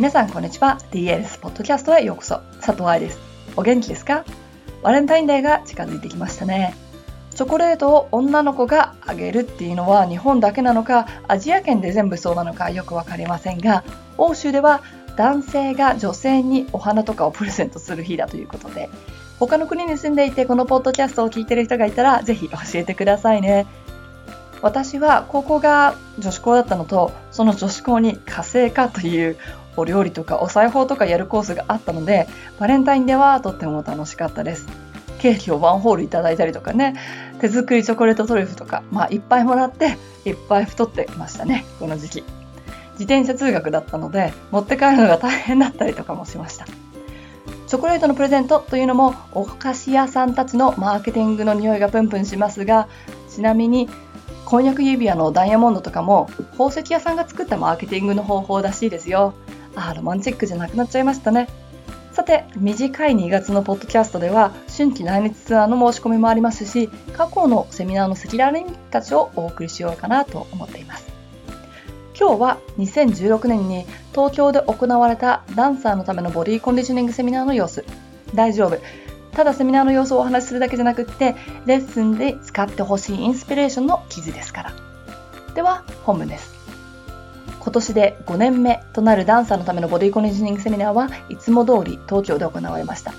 皆さんこんにちは。DLS ポッドキャストへようこそ。佐藤愛です。お元気ですか？バレンタインデーが近づいてきましたね。チョコレートを女の子があげるっていうのは日本だけなのかアジア圏で全部そうなのかよく分かりませんが欧州では男性が女性にお花とかをプレゼントする日だということで他の国に住んでいてこのポッドキャストを聞いてる人がいたらぜひ教えてくださいね。私は高校が女子校だったのとその女子校に家政科というお料理とかお裁縫とかやるコースがあったのでバレンタインではとっても楽しかったです。ケーキをワンホールいただいたりとかね。手作りチョコレートトリュフとかまあいっぱいもらっていっぱい太ってましたね。この時期。自転車通学だったので持って帰るのが大変だったりとかもしました。チョコレートのプレゼントというのもお菓子屋さんたちのマーケティングの匂いがプンプンしますがちなみに婚約指輪のダイヤモンドとかも宝石屋さんが作ったマーケティングの方法らしいですよ。あロマンチックじゃなくなっちゃいましたね。さて短い2月のポッドキャストでは春季来日ツアーの申し込みもありますし過去のセミナーの赤裸々にたちをお送りしようかなと思っています。今日は2016年に東京で行われたダンサーのためのボディコンディショニングセミナーの様子。大丈夫。ただセミナーの様子をお話しするだけじゃなくってレッスンで使ってほしいインスピレーションの記事ですから。では本文です。今年で5年目となるダンサーのためのボディコンディショニングセミナーはいつも通り東京で行われました。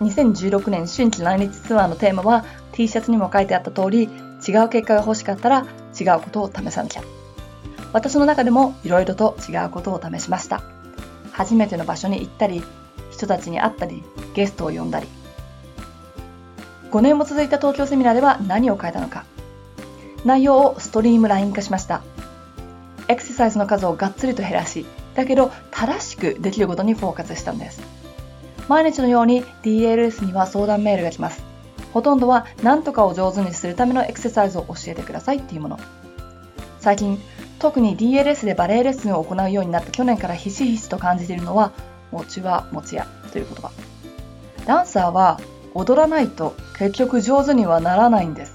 2016年春季来日ツアーのテーマは T シャツにも書いてあった通り違う結果が欲しかったら違うことを試さなきゃ。私の中でもいろいろと違うことを試しました。初めての場所に行ったり人たちに会ったりゲストを呼んだり。5年も続いた東京セミナーでは何を変えたのか。内容をストリームライン化しました。エクササイズの数をがっつりと減らし、だけど正しくできることにフォーカスしたんです。毎日のように DLS には相談メールが来ます。ほとんどは何とかを上手にするためのエクササイズを教えてくださいっていうもの。最近、特に DLS でバレエレッスンを行うようになった去年からひしひしと感じているのは、餅は餅やという言葉。ダンサーは踊らないと結局上手にはならないんです。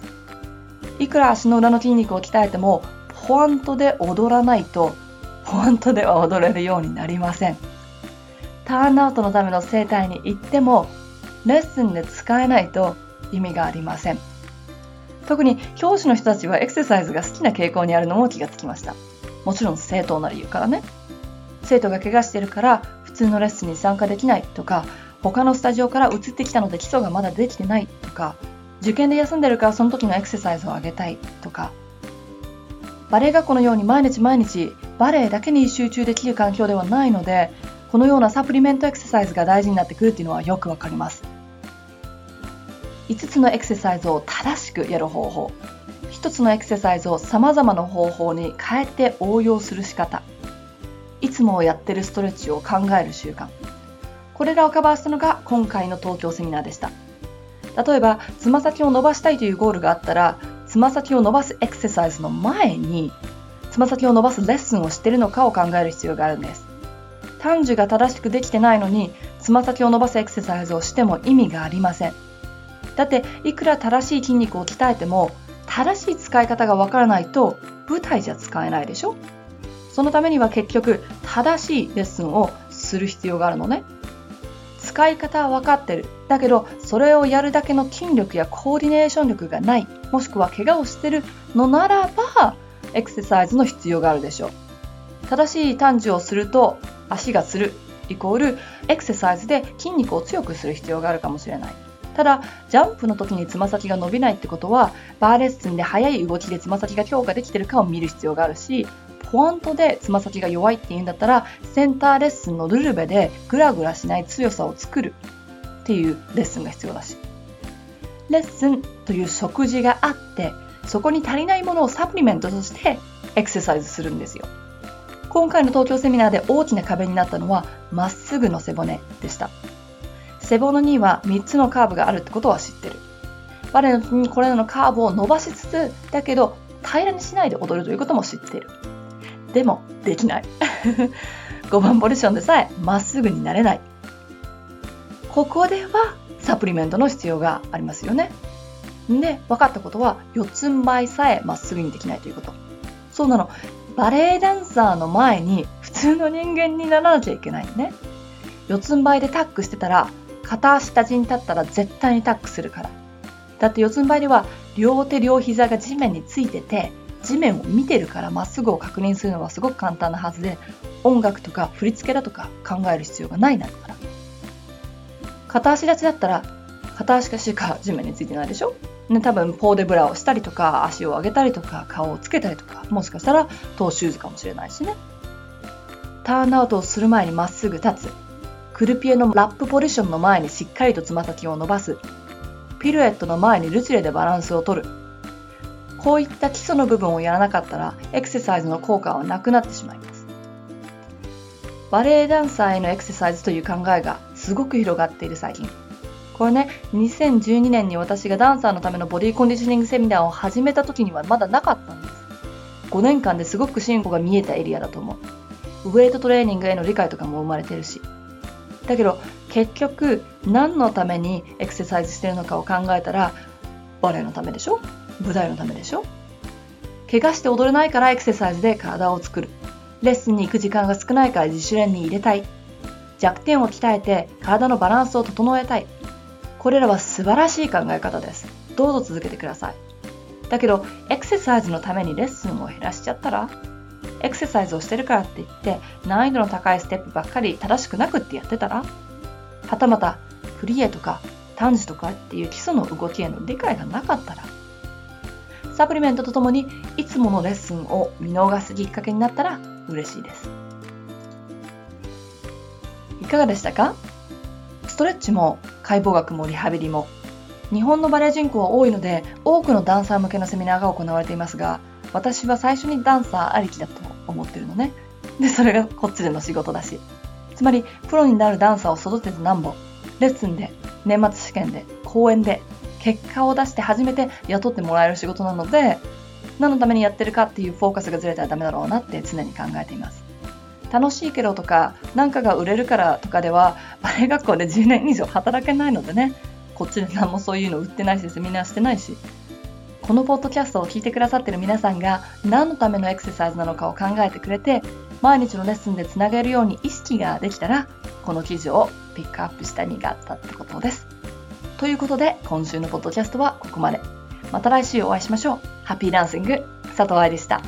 いくら足の裏の筋肉を鍛えてもポワントで踊らないとポワントでは踊れるようになりません。ターンアウトのための整体に行ってもレッスンで使えないと意味がありません。特に教師の人たちはエクササイズが好きな傾向にあるのも気がつきました。もちろん正当な理由からね。生徒が怪我してるから普通のレッスンに参加できないとか他のスタジオから移ってきたので基礎がまだできてないとか受験で休んでるからその時のエクササイズを上げたいとかバレエ学校のように毎日毎日バレエだけに集中できる環境ではないのでこのようなサプリメントエクササイズが大事になってくるっていうのはよくわかります。5つのエクササイズを正しくやる方法。1つのエクササイズをさまざまな方法に変えて応用する仕方。いつもやってるストレッチを考える習慣。これらをカバーしたのが今回の東京セミナーでした。例えばつま先を伸ばしたいというゴールがあったらつま先を伸ばすエクササイズの前につま先を伸ばすレッスンをしているのかを考える必要があるんです。短寿が正しくできてないのにつま先を伸ばすエクササイズをしても意味がありません。だっていくら正しい筋肉を鍛えても正しい使い方がわからないと舞台じゃ使えないでしょ？そのためには結局正しいレッスンをする必要があるのね。使い方は分かってる。だけど、それをやるだけの筋力やコーディネーション力がない、もしくは怪我をしてるのならば、エクササイズの必要があるでしょう。正しい短寿をすると、足がつる、イコール、エクササイズで筋肉を強くする必要があるかもしれない。ただ、ジャンプの時につま先が伸びないってことは、バーレッスンで速い動きでつま先が強化できてるかを見る必要があるし、ポワントでつま先が弱いっていうんだったらセンターレッスンのルルベでグラグラしない強さを作るっていうレッスンが必要だし。レッスンという食事があってそこに足りないものをサプリメントとしてエクササイズするんですよ。今回の東京セミナーで大きな壁になったのはまっすぐの背骨でした。背骨には3つのカーブがあるってことは知ってる。バレエのこれらのカーブを伸ばしつつだけど平らにしないで踊るということも知っている。でもできない。5番ポジションでさえまっすぐになれない。ここではサプリメントの必要がありますよね。で分かったことは四つん這いさえまっすぐにできないということ。そうなの。バレエダンサーの前に普通の人間にならなきゃいけないね。四つん這いでタックしてたら、片足立ちに立ったら絶対にタックするから。だって四つん這いでは両手両膝が地面についてて、地面を見てるからまっすぐを確認するのはすごく簡単なはずで、音楽とか振り付けだとか考える必要がないんだから。片足立ちだったら、片足かしか地面についてないでしょ？ね、多分ポーデブラをしたりとか足を上げたりとか顔をつけたりとかもしかしたらトーシューズかもしれないしね。ターンアウトをする前にまっすぐ立つ。クルピエのラップポジションの前にしっかりとつま先を伸ばす。ピルエットの前にルチレでバランスをとる。こういった基礎の部分をやらなかったらエクササイズの効果はなくなってしまいますバレエダンサーへのエクササイズという考えがすごく広がっている最近これね、2012年に私がダンサーのためのボディコンディショニングセミナーを始めた時にはまだなかったんです。5年間ですごく進歩が見えたエリアだと思う。ウェイトトレーニングへの理解とかも生まれてるし。だけど、結局、何のためにエクササイズしてるのかを考えたら、バレエのためでしょ？舞台のためでしょ？怪我して踊れないからエクササイズで体を作る。レッスンに行く時間が少ないから自主練に入れたい。弱点を鍛えて体のバランスを整えたい。これらは素晴らしい考え方です。どうぞ続けてください。だけど、エクササイズのためにレッスンを減らしちゃったら？エクササイズをしてるからって言って難易度の高いステップばっかり正しくなくってやってたら？はたまたフリエとか短時とかっていう基礎の動きへの理解がなかったら？サプリメントとともにいつものレッスンを見逃すきっかけになったら嬉しいです。いかがでしたか？ストレッチも解剖学もリハビリも。日本のバレエ人口は多いので多くのダンサー向けのセミナーが行われていますが私は最初にダンサーありきだと思ってるのね。でそれがこっちでの仕事だし。つまりプロになるダンサーを育ててなんぼ。レッスンで年末試験で講演で結果を出して初めて雇ってもらえる仕事なので何のためにやってるかっていうフォーカスがずれたらダメだろうなって常に考えています楽しいけどとか何かが売れるからとかではバレエ学校で10年以上働けないのでねこっちで何もそういうの売ってないしセミナーしてないしこのポッドキャストを聞いてくださってる皆さんが何のためのエクササイズなのかを考えてくれて毎日のレッスンでつなげるように意識ができたらこの記事をピックアップした意味があったってことです。ということで今週のポッドキャストはここまで。また来週お会いしましょう。ハッピーダンシング佐藤愛でした。